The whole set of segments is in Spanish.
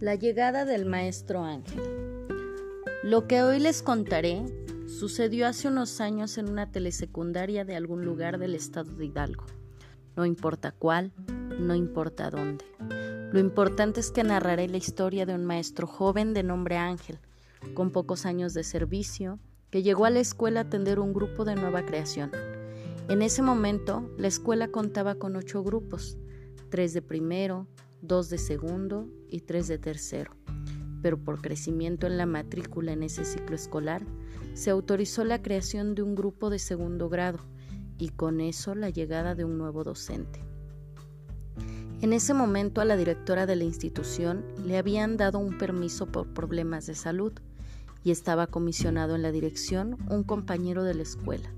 La llegada del maestro Ángel. Lo que hoy les contaré sucedió hace unos años en una telesecundaria de algún lugar del estado de Hidalgo. No importa cuál, no importa dónde. Lo importante es que narraré la historia de un maestro joven de nombre Ángel, con pocos años de servicio, que llegó a la escuela a atender un grupo de nueva creación. En ese momento, la escuela contaba con ocho grupos, tres de primero, dos de segundo y tres de tercero. Pero por crecimiento en la matrícula en ese ciclo escolar, se autorizó la creación de un grupo de segundo grado y con eso la llegada de un nuevo docente. En ese momento a la directora de la institución le habían dado un permiso por problemas de salud y estaba comisionado en la dirección un compañero de la escuela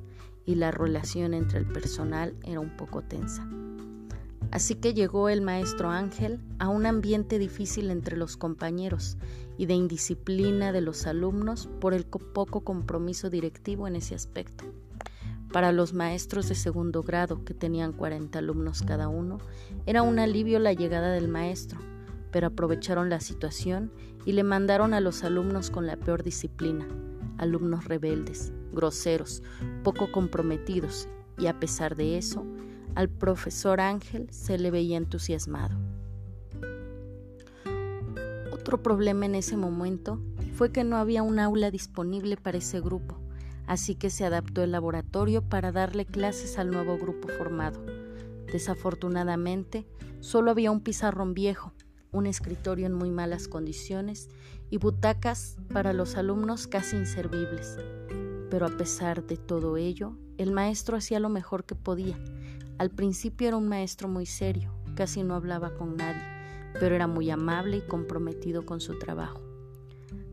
y la relación entre el personal era un poco tensa. Así que llegó el maestro Ángel a un ambiente difícil entre los compañeros y de indisciplina de los alumnos por el poco compromiso directivo en ese aspecto. Para los maestros de segundo grado, que tenían 40 alumnos cada uno, era un alivio la llegada del maestro, pero aprovecharon la situación y le mandaron a los alumnos con la peor disciplina, alumnos rebeldes, groseros, poco comprometidos, y a pesar de eso, al profesor Ángel se le veía entusiasmado. Otro problema en ese momento fue que no había un aula disponible para ese grupo, así que se adaptó el laboratorio para darle clases al nuevo grupo formado. Desafortunadamente, solo había un pizarrón viejo, un escritorio en muy malas condiciones y butacas para los alumnos casi inservibles. Pero a pesar de todo ello, el maestro hacía lo mejor que podía, al principio era un maestro muy serio, casi no hablaba con nadie, pero era muy amable y comprometido con su trabajo.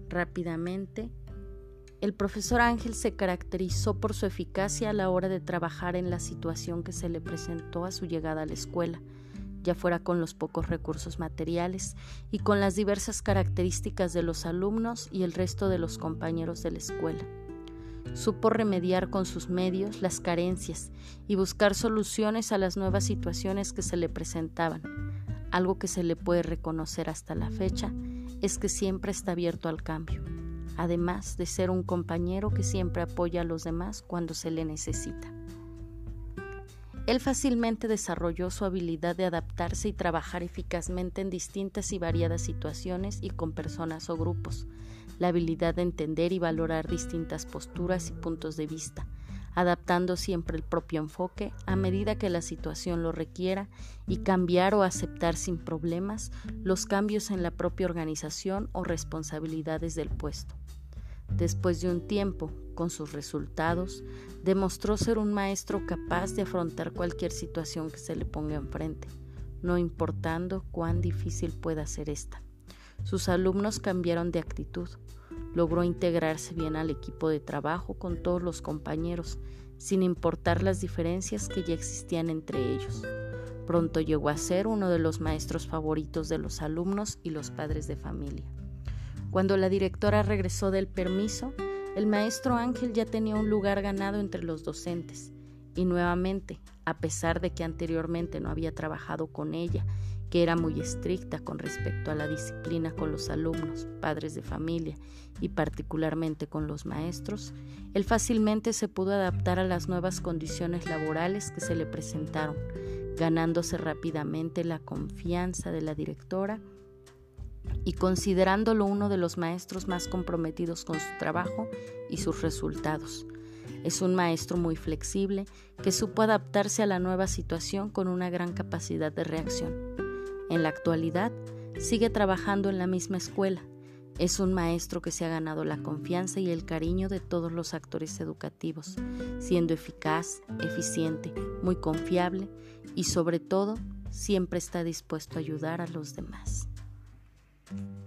Rápidamente, el profesor Ángel se caracterizó por su eficacia a la hora de trabajar en la situación que se le presentó a su llegada a la escuela, ya fuera con los pocos recursos materiales y con las diversas características de los alumnos y el resto de los compañeros de la escuela. Supo remediar con sus medios las carencias y buscar soluciones a las nuevas situaciones que se le presentaban. Algo que se le puede reconocer hasta la fecha es que siempre está abierto al cambio, además de ser un compañero que siempre apoya a los demás cuando se le necesita. Él fácilmente desarrolló su habilidad de adaptarse y trabajar eficazmente en distintas y variadas situaciones y con personas o grupos, la habilidad de entender y valorar distintas posturas y puntos de vista, adaptando siempre el propio enfoque a medida que la situación lo requiera y cambiar o aceptar sin problemas los cambios en la propia organización o responsabilidades del puesto. Después de un tiempo, con sus resultados, demostró ser un maestro capaz de afrontar cualquier situación que se le ponga enfrente, no importando cuán difícil pueda ser esta. Sus alumnos cambiaron de actitud. Logró integrarse bien al equipo de trabajo con todos los compañeros, sin importar las diferencias que ya existían entre ellos. Pronto llegó a ser uno de los maestros favoritos de los alumnos y los padres de familia. Cuando la directora regresó del permiso, el maestro Ángel ya tenía un lugar ganado entre los docentes. Y nuevamente, a pesar de que anteriormente no había trabajado con ella que era muy estricta con respecto a la disciplina con los alumnos, padres de familia y particularmente con los maestros, él fácilmente se pudo adaptar a las nuevas condiciones laborales que se le presentaron, ganándose rápidamente la confianza de la directora y considerándolo uno de los maestros más comprometidos con su trabajo y sus resultados. Es un maestro muy flexible que supo adaptarse a la nueva situación con una gran capacidad de reacción. En la actualidad, sigue trabajando en la misma escuela. Es un maestro que se ha ganado la confianza y el cariño de todos los actores educativos, siendo eficaz, eficiente, muy confiable y sobre todo siempre está dispuesto a ayudar a los demás. Thank you.